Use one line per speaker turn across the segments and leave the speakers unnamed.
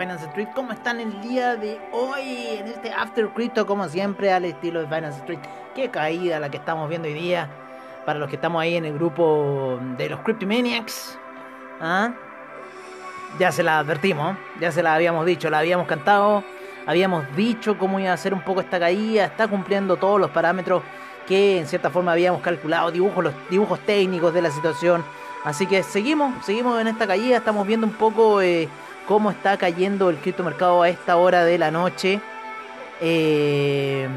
Finance Street. ¿Cómo están el día de hoy en este After Crypto? Como siempre, al estilo de Finance Street. Qué caída la que estamos viendo hoy día. Para los que estamos ahí en el grupo de los Cryptomaniacs. ¿Ah? Ya se la advertimos, ya se la habíamos dicho, la habíamos cantado. Habíamos dicho cómo iba a ser un poco esta caída. Está cumpliendo todos los parámetros que en cierta forma habíamos calculado. Dibujos, los dibujos técnicos de la situación. Así que seguimos, seguimos en esta caída. Estamos viendo un poco. Eh, cómo está cayendo el criptomercado a esta hora de la noche. Eh,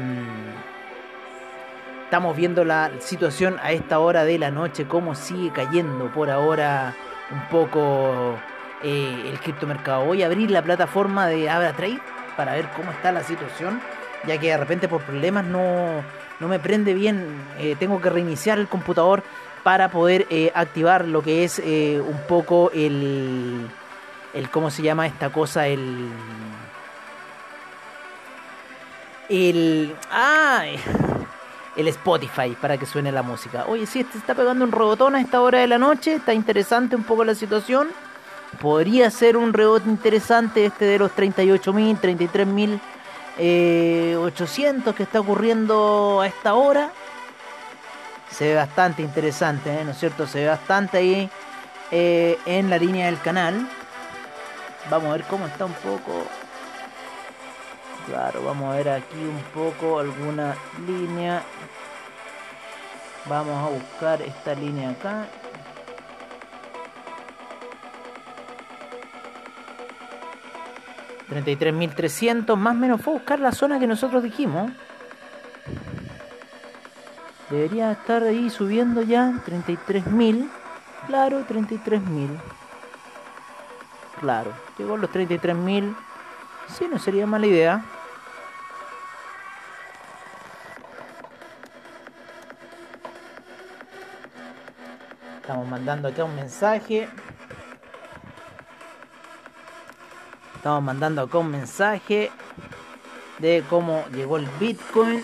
estamos viendo la situación a esta hora de la noche, cómo sigue cayendo por ahora un poco eh, el criptomercado. Voy a abrir la plataforma de AbraTrade para ver cómo está la situación, ya que de repente por problemas no, no me prende bien. Eh, tengo que reiniciar el computador para poder activar lo que es un poco el el cómo se llama esta cosa, el el ah, el Spotify para que suene la música. Oye, sí, este está pegando un rebotón a esta hora de la noche, está interesante un poco la situación. Podría ser un rebote interesante este de los 38.000, 33.800 eh, que está ocurriendo a esta hora. Se ve bastante interesante, ¿eh? ¿no es cierto? Se ve bastante ahí eh, en la línea del canal. Vamos a ver cómo está un poco. Claro, vamos a ver aquí un poco alguna línea. Vamos a buscar esta línea acá. $33.300 más o menos fue a buscar la zona que nosotros dijimos. Debería estar ahí subiendo ya 33.000. Claro, 33.000 claro. Llegó a los 33.000. Sí, no sería mala idea. Estamos mandando acá un mensaje. Estamos mandando acá un mensaje de cómo llegó el Bitcoin.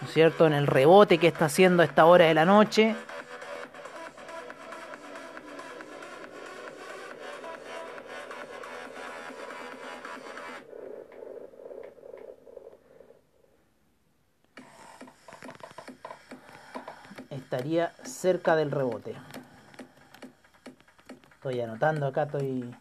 ¿No es cierto? En el rebote que está haciendo a esta hora de la noche. Estaría cerca del rebote. Estoy anotando acá, estoy...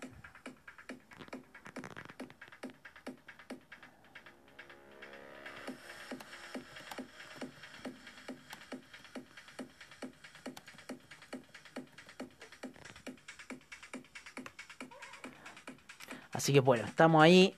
Así que bueno, estamos ahí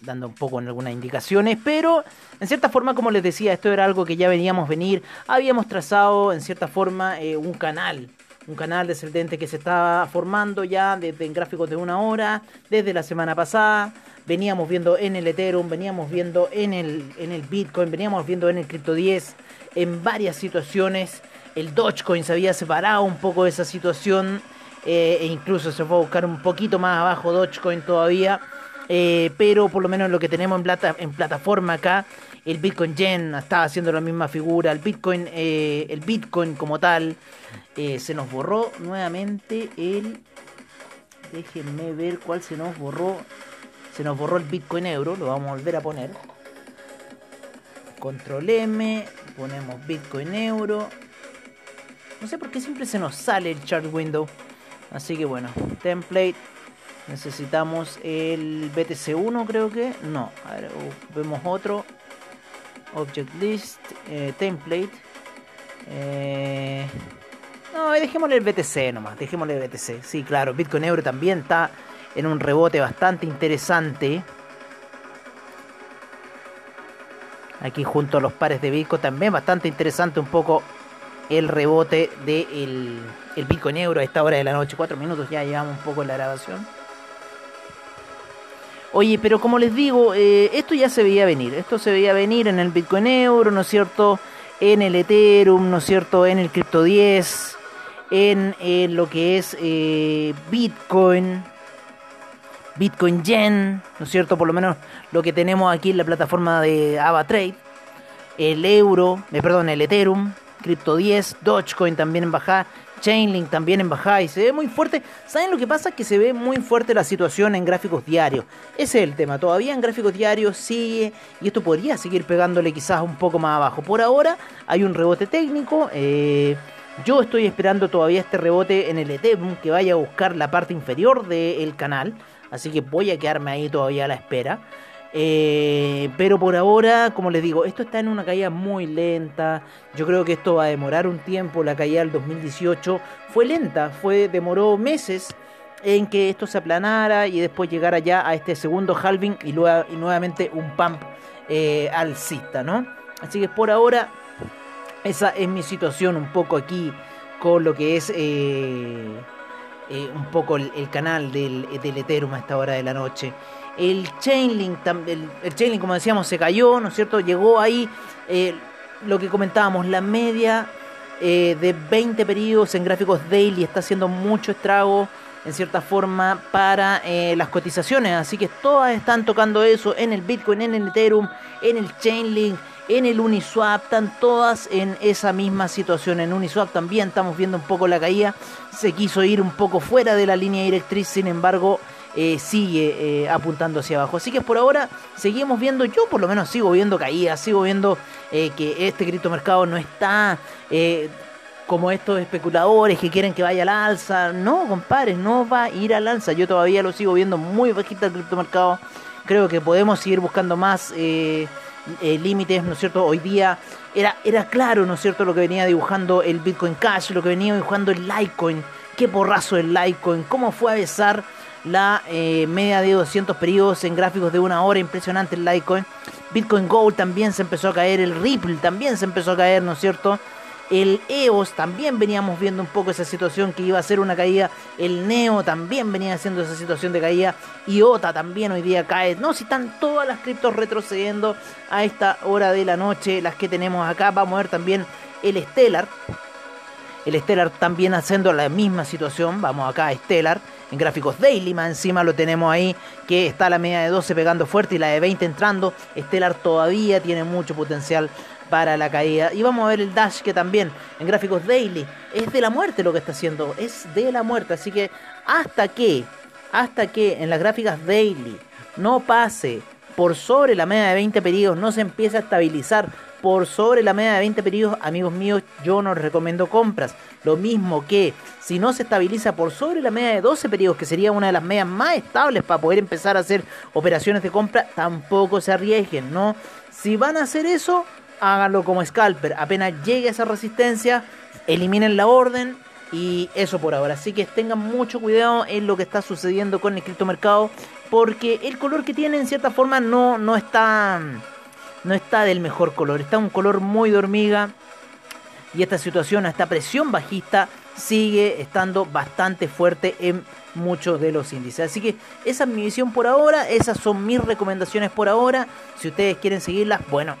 dando un poco en algunas indicaciones, pero en cierta forma, como les decía, esto era algo que ya veníamos venir, habíamos trazado en cierta forma eh, un canal, un canal descendente que se estaba formando ya desde en gráficos de una hora, desde la semana pasada, veníamos viendo en el Ethereum, veníamos viendo en el, en el Bitcoin, veníamos viendo en el Crypto 10, en varias situaciones, el Dogecoin se había separado un poco de esa situación, eh, e incluso se fue a buscar un poquito más abajo Dogecoin todavía. Eh, pero por lo menos lo que tenemos en, plata, en plataforma acá, el Bitcoin Gen estaba haciendo la misma figura, el Bitcoin, eh, el Bitcoin como tal, eh, se nos borró nuevamente el... Déjenme ver cuál se nos borró. Se nos borró el Bitcoin Euro, lo vamos a volver a poner. Control M, ponemos Bitcoin Euro. No sé por qué siempre se nos sale el chart window. Así que bueno, template, Necesitamos el BTC1 creo que. No, a ver, vemos otro. Object List, eh, Template. Eh, no, dejémosle el BTC nomás, dejémosle el BTC. Sí, claro, Bitcoin Euro también está en un rebote bastante interesante. Aquí junto a los pares de Bitcoin también bastante interesante un poco el rebote del de el Bitcoin Euro a esta hora de la noche. Cuatro minutos ya llevamos un poco la grabación. Oye, pero como les digo, eh, esto ya se veía venir. Esto se veía venir en el Bitcoin Euro, ¿no es cierto? En el Ethereum, ¿no es cierto? En el Crypto 10, en, lo que es eh, Bitcoin, Bitcoin Gen, ¿no es cierto? Por lo menos lo que tenemos aquí en la plataforma de AvaTrade. El euro, eh, perdón, el Ethereum, Crypto 10, Dogecoin también en bajada. Chainlink también en bajada y se ve muy fuerte. ¿Saben lo que pasa? Que se ve muy fuerte la situación en gráficos diarios. Ese es el tema. Todavía en gráficos diarios sigue y esto podría seguir pegándole quizás un poco más abajo. Por ahora hay un rebote técnico. Eh, yo estoy esperando todavía este rebote en el Ethereum que vaya a buscar la parte inferior del canal. Así que voy a quedarme ahí todavía a la espera. Eh, pero por ahora, como les digo, esto está en una caída muy lenta. Yo creo que esto va a demorar un tiempo. La caída del 2018 fue lenta, fue demoró meses en que esto se aplanara y después llegara ya a este segundo halving y, luego, y nuevamente un pump eh, alcista, ¿no? Así que por ahora esa es mi situación un poco aquí con lo que es eh, eh, un poco el, canal del, del, Ethereum a esta hora de la noche. El Chainlink, el, el Chainlink como decíamos, se cayó, ¿no es cierto? Llegó ahí eh, lo que comentábamos, la media de 20 periodos en gráficos daily está haciendo mucho estrago en cierta forma para las cotizaciones. Así que todas están tocando eso en el Bitcoin, en el Ethereum, en el Chainlink en el Uniswap, están todas en esa misma situación. En Uniswap también estamos viendo un poco la caída. Se quiso ir un poco fuera de la línea directriz, sin embargo, eh, sigue eh, apuntando hacia abajo. Así que por ahora seguimos viendo, yo por lo menos sigo viendo caídas, sigo viendo eh, que este criptomercado no está como estos especuladores que quieren que vaya al alza. No, compadres, no va a ir al alza. Yo todavía lo sigo viendo muy bajita el criptomercado. Creo que podemos seguir buscando más límites, ¿no es cierto? Hoy día era, era claro, ¿no es cierto?, lo que venía dibujando el Bitcoin Cash, lo que venía dibujando el Litecoin, qué porrazo el Litecoin, cómo fue a besar la eh, media de 200 periodos en gráficos de una hora, impresionante el Litecoin. Bitcoin Gold también se empezó a caer, el Ripple también se empezó a caer, ¿no es cierto? El EOS también veníamos viendo un poco esa situación que iba a ser una caída. El Neo también venía haciendo esa situación de caída. IOTA también hoy día cae. No, si están todas las criptos retrocediendo a esta hora de la noche, las que tenemos acá. Vamos a ver también el Stellar. El Stellar también haciendo la misma situación. Vamos acá Stellar. En gráficos daily, más encima lo tenemos ahí, que está la media de 12 pegando fuerte y la de 20 entrando. Stellar todavía tiene mucho potencial para la caída. Y vamos a ver el Dash que también en gráficos daily es de la muerte lo que está haciendo, es de la muerte. Así que hasta que, hasta que en las gráficas daily no pase por sobre la media de 20 periodos, no se empiece a estabilizar por sobre la media de 20 periodos, amigos míos, yo no recomiendo compras. Lo mismo que si no se estabiliza por sobre la media de 12 periodos, que sería una de las medias más estables para poder empezar a hacer operaciones de compra, tampoco se arriesguen, ¿no? Si van a hacer eso, háganlo como scalper. Apenas llegue esa resistencia, eliminen la orden y eso por ahora. Así que tengan mucho cuidado en lo que está sucediendo con el criptomercado porque el color que tiene en cierta forma no, no está no está del mejor color, está un color muy de hormiga y esta situación, esta presión bajista sigue estando bastante fuerte en muchos de los índices. Así que esa es mi visión por ahora, esas son mis recomendaciones por ahora. Si ustedes quieren seguirlas, bueno,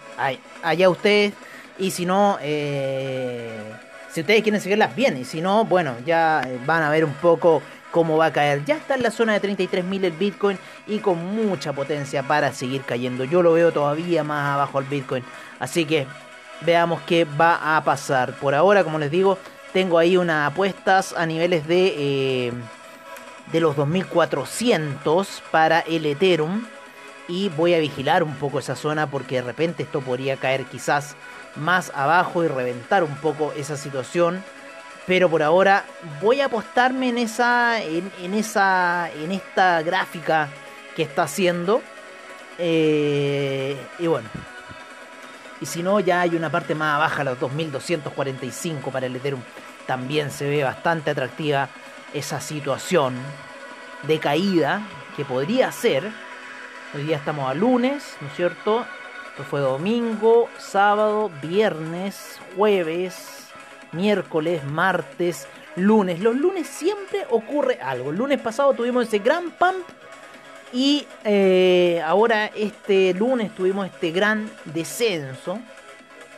allá ustedes. Y si no, eh, si ustedes quieren seguirlas, bien. Y si no, bueno, ya van a ver un poco cómo va a caer. Ya está en la zona de 33.000 el Bitcoin y con mucha potencia para seguir cayendo. Yo lo veo todavía más abajo el Bitcoin. Así que veamos qué va a pasar. Por ahora, como les digo, tengo ahí unas apuestas a niveles de... Eh, de los 2400 para el Ethereum. Y voy a vigilar un poco esa zona porque de repente esto podría caer quizás más abajo y reventar un poco esa situación. Pero por ahora voy a apostarme en esa. en, esa. en esta gráfica que está haciendo. Eh, y bueno. Y si no, ya hay una parte más baja, los 2245 para el Ethereum. También se ve bastante atractiva esa situación de caída que podría ser. Hoy día estamos a lunes, ¿no es cierto? Esto fue domingo, sábado, viernes, jueves, miércoles, martes, lunes. Los lunes siempre ocurre algo. El lunes pasado tuvimos ese gran pump y eh, ahora este lunes tuvimos este gran descenso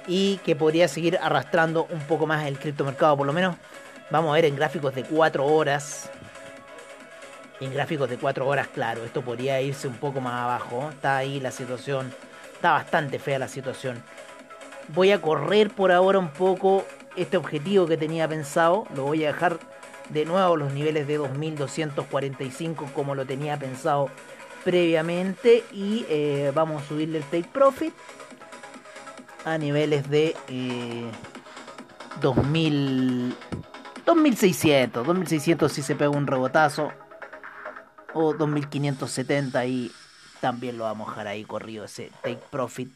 y que podría seguir arrastrando un poco más el criptomercado, por lo menos Vamos a ver en gráficos de 4 horas. En gráficos de 4 horas, claro, esto podría irse un poco más abajo. Está ahí la situación. Está bastante fea la situación. Voy a correr por ahora un poco este objetivo que tenía pensado. Lo voy a dejar de nuevo los niveles de 2245 como lo tenía pensado previamente. Y eh, vamos a subirle el take profit a niveles de 2000, 2600. 2600 si se pega un rebotazo. O 2570 y también lo vamos a dejar ahí corrido ese take profit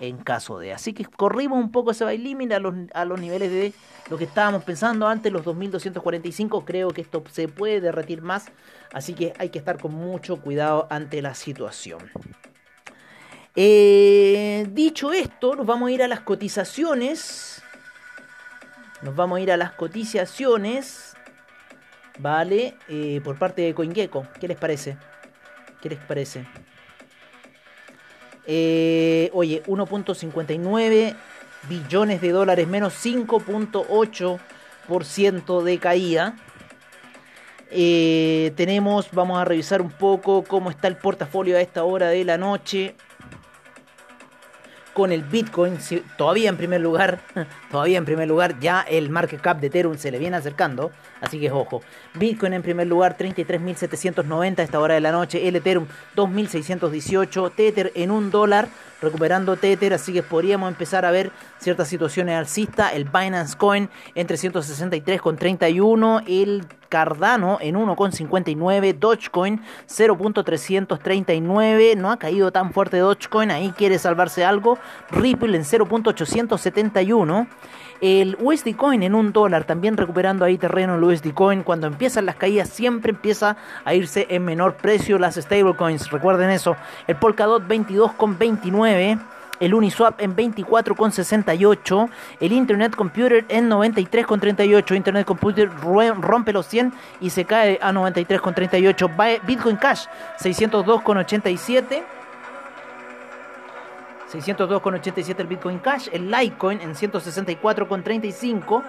en caso de. Así que corrimos un poco ese bailímite a los, a los niveles de lo que estábamos pensando antes, los 2245. Creo que esto se puede derretir más, así que hay que estar con mucho cuidado ante la situación. Eh, dicho esto, nos vamos a ir a las cotizaciones. Nos vamos a ir a las cotizaciones. Vale, eh, por parte de CoinGecko. ¿Qué les parece? ¿Qué les parece? Eh, oye, 1.59 billones de dólares, menos 5.8% de caída. Eh, tenemos, vamos a revisar un poco cómo está el portafolio a esta hora de la noche con el Bitcoin todavía en primer lugar, todavía en primer lugar, ya el market cap de Ethereum se le viene acercando, así que ojo. Bitcoin en primer lugar 33.790 a esta hora de la noche, el Ethereum 2.618, Tether en un dólar, recuperando Tether, así que podríamos empezar a ver ciertas situaciones alcistas, el Binance Coin en 363,31, el Cardano en 1,59, Dogecoin 0.339, no ha caído tan fuerte Dogecoin, ahí quiere salvarse algo, Ripple en 0.871. El USD Coin en un dólar, también recuperando ahí terreno el USD Coin. Cuando empiezan las caídas, siempre empieza a irse en menor precio las stablecoins. Recuerden eso. El Polkadot 22,29 el Uniswap en 24,68, el Internet Computer en 93,38, Internet Computer rompe los 100 y se cae a 93,38, Bitcoin Cash 602,87. 602,87 el Bitcoin Cash, el Litecoin en 164,35,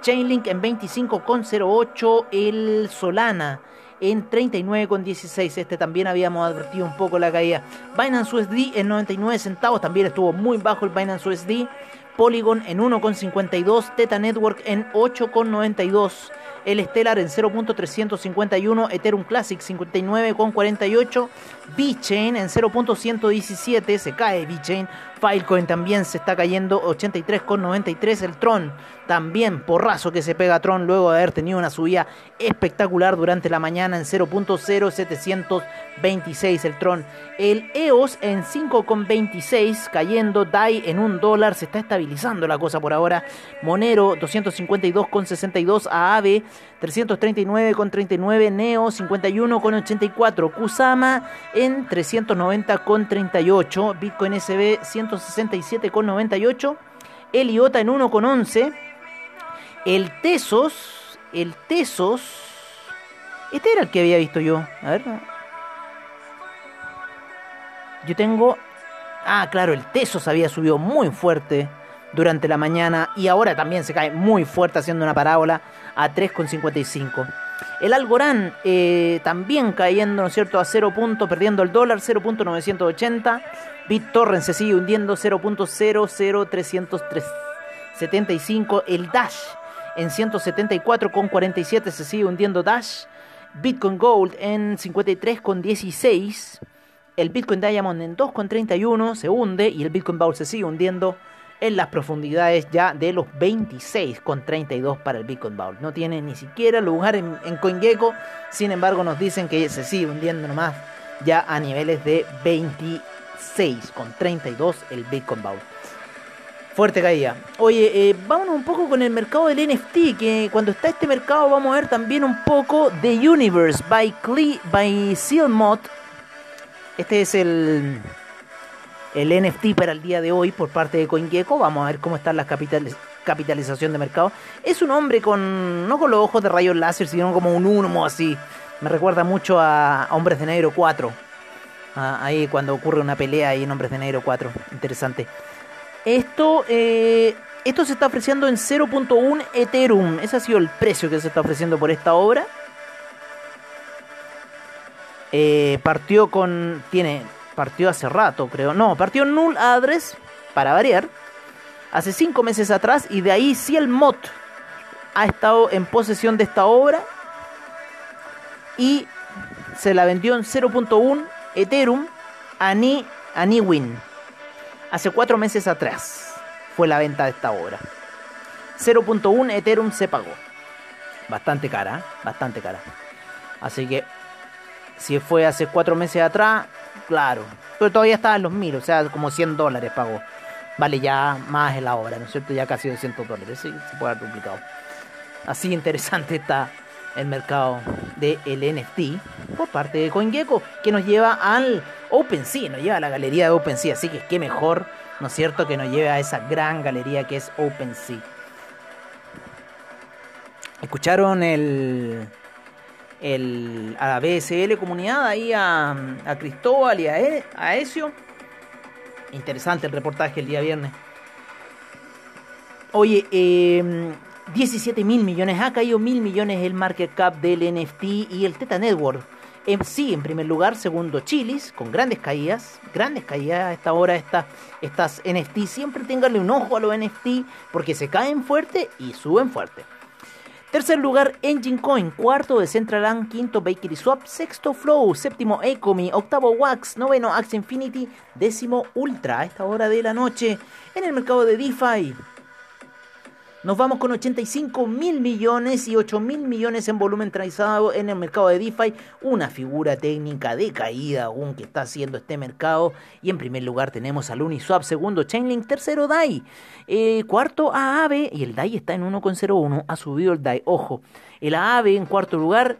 Chainlink en 25,08, el Solana en 39,16. Este también habíamos advertido un poco la caída. Binance USD en 99 centavos, también estuvo muy bajo el Binance USD. Polygon en 1,52, Teta Network en 8,92, el Stellar en 0.351, Ethereum Classic 59,48, VeChain en 0.117, se cae VeChain, Filecoin también se está cayendo 83,93, el Tron también porrazo que se pega a Tron luego de haber tenido una subida espectacular durante la mañana en 0.0726 el Tron. El EOS en 5,26 cayendo, DAI en un dólar, se está estabilizando la cosa por ahora. Monero 252,62, AAVE 339,39, Neo 51,84, Kusama en 390,38, Bitcoin SB 167,98, el IOTA en 1,11 el Tesos. El Tesos. Este era el que había visto yo. A ver. Yo tengo. Ah, claro, el Tesos había subido muy fuerte durante la mañana y ahora también se cae muy fuerte haciendo una parábola a 3,55. El Algorán eh, también cayendo, ¿no es cierto?, a 0 puntos, perdiendo el dólar, 0.980. BitTorrent se sigue hundiendo, 0.00375. El Dash en 174,47 se sigue hundiendo Dash. Bitcoin Gold en 53,16. El Bitcoin Diamond en 2,31 se hunde y el Bitcoin Bowl se sigue hundiendo en las profundidades ya de los 26,32 para el Bitcoin Bowl. No tiene ni siquiera lugar en, en CoinGecko, sin embargo nos dicen que se sigue hundiendo nomás ya a niveles de 26,32 el Bitcoin Bowl. Fuerte caída. Oye, eh, vámonos un poco con el mercado del NFT, que cuando está este mercado vamos a ver también un poco The Universe by, Cle by Sealmot. Este es el, el NFT para el día de hoy por parte de CoinGecko. Vamos a ver cómo está la capitalización de mercado. Es un hombre con, no con los ojos de rayos láser, sino como un humo así. Me recuerda mucho a, Hombres de Negro 4. Ah, ahí cuando ocurre una pelea ahí en Hombres de Negro 4. Interesante. Esto, eh, esto se está ofreciendo en 0.1 Ethereum. Ese ha sido el precio que se está ofreciendo por esta obra. Eh, partió con. Tiene. Partió hace rato, creo. No, partió null address. Para variar. hace cinco meses atrás y de ahí si el mod ha estado en posesión de esta obra y se la vendió en 0.1 Ethereum a, Ni, a Niwin. Hace cuatro meses atrás fue la venta de esta obra. 0.1 Ethereum se pagó. Bastante cara, ¿eh? bastante cara. Así que si fue hace cuatro meses atrás, claro. Pero todavía estaba en los mil, o sea, como 100 dólares pagó. Vale ya más en la obra, ¿no es cierto? Ya casi 200 dólares, sí, se puede haber duplicado. Así interesante está el mercado del NFT por parte de CoinGecko, que nos lleva al OpenSea, nos lleva a la galería de OpenSea, así que qué mejor, ¿no es cierto?, que nos lleve a esa gran galería que es OpenSea. ¿Escucharon el, el, a la BSL comunidad ahí a, a Cristóbal y a, e, a Ezio? Interesante el reportaje el día viernes. Oye, eh, 17 mil millones, ha caído mil millones el market cap del NFT y el Teta Network. En, sí, en primer lugar, segundo Chilis, con grandes caídas, grandes caídas a esta hora esta, estas NFT. Siempre tenganle un ojo a los NFT porque se caen fuerte y suben fuerte. Tercer lugar, Engine Coin. Cuarto, Decentraland. Quinto, Bakery Swap. Sexto, Flow. Séptimo, Ecomi. Octavo, Wax. Noveno, Axie Infinity. Décimo, Ultra. A esta hora de la noche en el mercado de DeFi. Nos vamos con 85 mil millones y 8 mil millones en volumen transado en el mercado de DeFi. Una figura técnica de caída aún que está haciendo este mercado. Y en primer lugar tenemos al Uniswap, segundo Chainlink, tercero DAI, eh, cuarto AAVE y el DAI está en 1,01. Ha subido el DAI. Ojo, el AAVE en cuarto lugar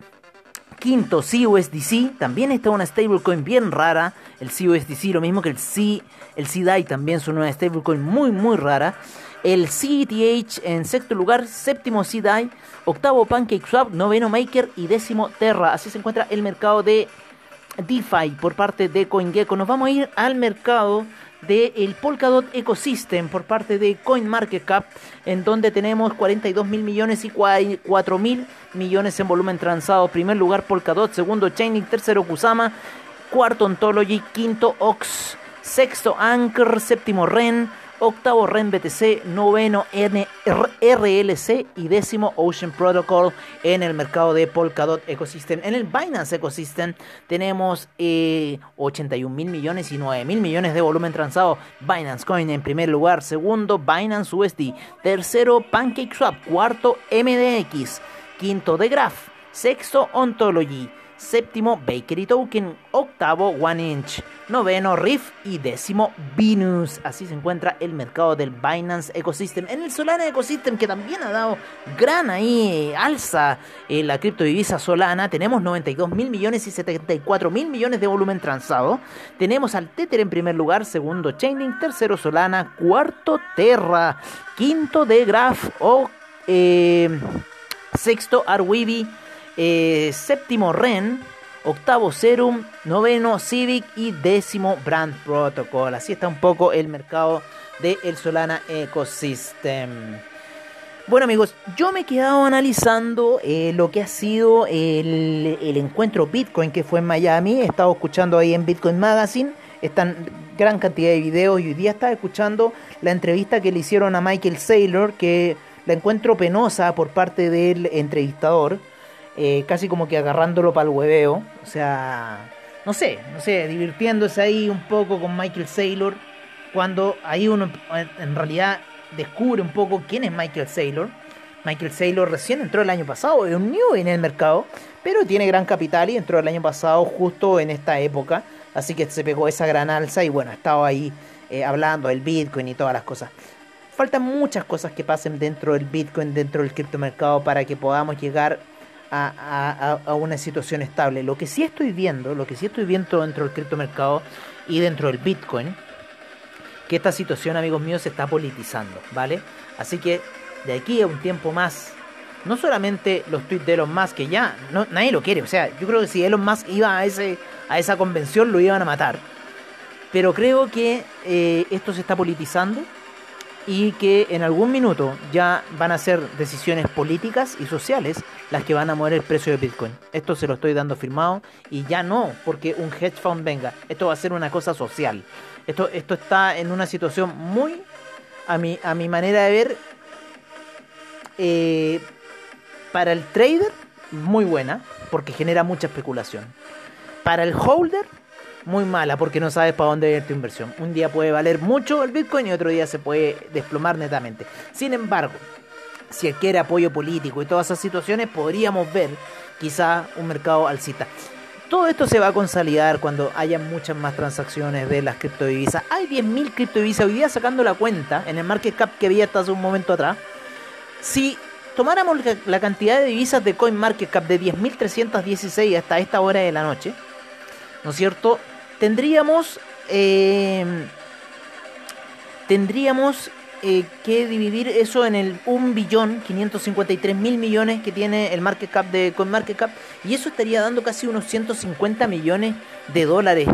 Quinto, CUSDC, también está una stablecoin bien rara. El CUSDC, lo mismo que el C, el CDAI también son una stablecoin muy, muy rara. El CETH en sexto lugar, séptimo CDAI, octavo PancakeSwap, noveno Maker y décimo Terra. Así se encuentra el mercado de DeFi por parte de CoinGecko. Nos vamos a ir al mercado del Polkadot Ecosystem por parte de CoinMarketCap, en donde tenemos 42 mil millones y 4 mil millones en volumen transado. Primer lugar Polkadot, segundo Chainlink, tercero Kusama, cuarto Ontology, quinto Ox, sexto Anchor, séptimo Ren, octavo REN BTC, noveno RLC y décimo Ocean Protocol en el mercado de Polkadot Ecosystem. En el Binance Ecosystem tenemos 81 eh, mil millones y 9 mil millones de volumen transado. Binance Coin en primer lugar, segundo Binance USD, tercero PancakeSwap, cuarto MDX, quinto The Graph, sexto Ontology séptimo Bakery Token, octavo One Inch, noveno Riff y décimo Venus. Así se encuentra el mercado del Binance Ecosystem. En el Solana Ecosystem, que también ha dado gran ahí alza en la criptodivisa Solana, tenemos 92 mil millones y 74 mil millones de volumen transado. Tenemos al Tether en primer lugar, segundo Chainlink, tercero Solana, cuarto Terra, quinto Graph o eh, sexto Arweeby eh, séptimo REN, octavo Serum, noveno Civic y décimo Brand Protocol. Así está un poco el mercado de el Solana Ecosystem. Bueno amigos, yo me he quedado analizando eh, lo que ha sido el, el, encuentro Bitcoin que fue en Miami. He estado escuchando ahí en Bitcoin Magazine. Están gran cantidad de videos y hoy día estaba escuchando la entrevista que le hicieron a Michael Saylor que la encuentro penosa por parte del entrevistador eh, casi como que agarrándolo para el hueveo. O sea, no sé, no sé, divirtiéndose ahí un poco con Michael Saylor. Cuando ahí uno en realidad descubre un poco quién es Michael Saylor. Michael Saylor recién entró el año pasado, es un new en el mercado, pero tiene gran capital y entró el año pasado justo en esta época. Así que se pegó esa gran alza y bueno, ha estado ahí eh, hablando del Bitcoin y todas las cosas. Faltan muchas cosas que pasen dentro del Bitcoin, dentro del criptomercado para que podamos llegar a, una situación estable. Lo que sí estoy viendo, lo que sí estoy viendo dentro del criptomercado y dentro del Bitcoin, que esta situación, amigos míos, se está politizando, ¿vale? Así que de aquí a un tiempo más, no solamente los tweets de Elon Musk, que ya no, nadie lo quiere, o sea, yo creo que si Elon Musk iba a, ese, a esa convención lo iban a matar. Pero creo que eh, esto se está politizando y que en algún minuto ya van a ser decisiones políticas y sociales las que van a mover el precio de Bitcoin. Esto se lo estoy dando firmado y ya no porque un hedge fund venga. Esto va a ser una cosa social. Esto, esto está en una situación muy, a mi, a mi manera de ver, eh, para el trader, muy buena, porque genera mucha especulación. Para el holder, muy mala, porque no sabes para dónde ir tu inversión. Un día puede valer mucho el Bitcoin y otro día se puede desplomar netamente. Sin embargo, si adquiere apoyo político y todas esas situaciones, podríamos ver quizá un mercado alcista. Todo esto se va a consolidar cuando haya muchas más transacciones de las criptodivisas. Hay 10.000 criptodivisas. Hoy día sacando la cuenta en el market cap que había hasta hace un momento atrás. Si tomáramos la cantidad de divisas de CoinMarketCap de 10.316 hasta esta hora de la noche, ¿no es cierto? Tendríamos, eh, tendríamos eh, que dividir eso en el 1 billón 553 mil millones que tiene el market cap de CoinMarketCap y eso estaría dando casi unos 150 millones de dólares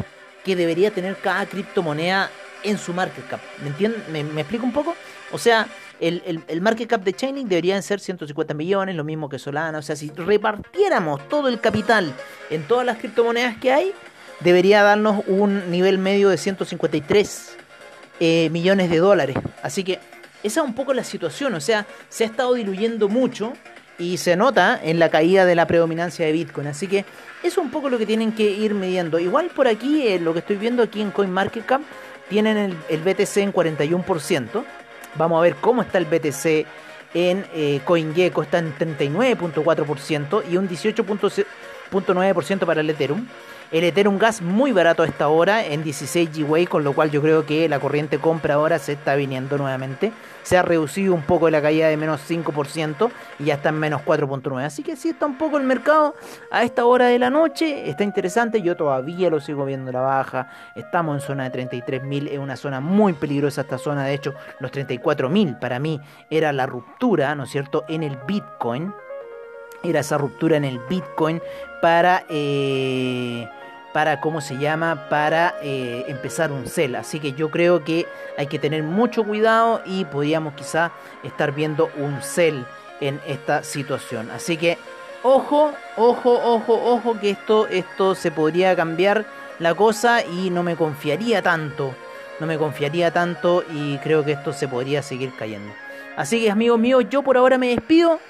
que debería tener cada criptomoneda en su market cap. ¿Me entienden? ¿Me, explico un poco? O sea, el, el, market cap de Chainlink deberían ser 150 millones, lo mismo que Solana. O sea, si repartiéramos todo el capital en todas las criptomonedas que hay, debería darnos un nivel medio de 153 eh, millones de dólares. Así que esa es un poco la situación, o sea, se ha estado diluyendo mucho y se nota en la caída de la predominancia de Bitcoin. Así que eso es un poco lo que tienen que ir midiendo. Igual por aquí, eh, lo que estoy viendo aquí en CoinMarketCap, tienen el, BTC en 41%. Vamos a ver cómo está el BTC en eh, CoinGecko, está en 39.4% y un 18.9% para el Ethereum. El Ethereum Gas muy barato a esta hora en 16 GWay, con lo cual yo creo que la corriente compra ahora se está viniendo nuevamente. Se ha reducido un poco la caída de menos 5% y ya está en menos 4.9. Así que sí está un poco el mercado a esta hora de la noche. Está interesante, yo todavía lo sigo viendo la baja. Estamos en zona de 33.000, es una zona muy peligrosa esta zona. De hecho, los 34.000 para mí era la ruptura, ¿no es cierto?, en el Bitcoin. Era esa ruptura en el Bitcoin para... Eh, para, ¿cómo se llama?, para eh, empezar un cel. Así que yo creo que hay que tener mucho cuidado y podríamos quizá estar viendo un cel en esta situación. Así que ojo, ojo, ojo, ojo, que esto, esto se podría cambiar la cosa y no me confiaría tanto. No me confiaría tanto y creo que esto se podría seguir cayendo. Así que amigos míos, yo por ahora me despido.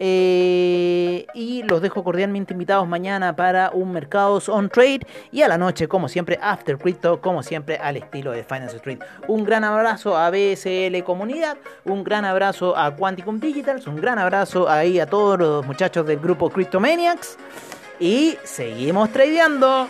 Eh, y los dejo cordialmente invitados mañana para un Mercados on Trade y a la noche, como siempre, After Crypto, como siempre, al estilo de Finance Street. Un gran abrazo a BSL Comunidad, un gran abrazo a Quanticum Digitals, un gran abrazo ahí a todos los muchachos del grupo Cryptomaniacs y seguimos tradeando.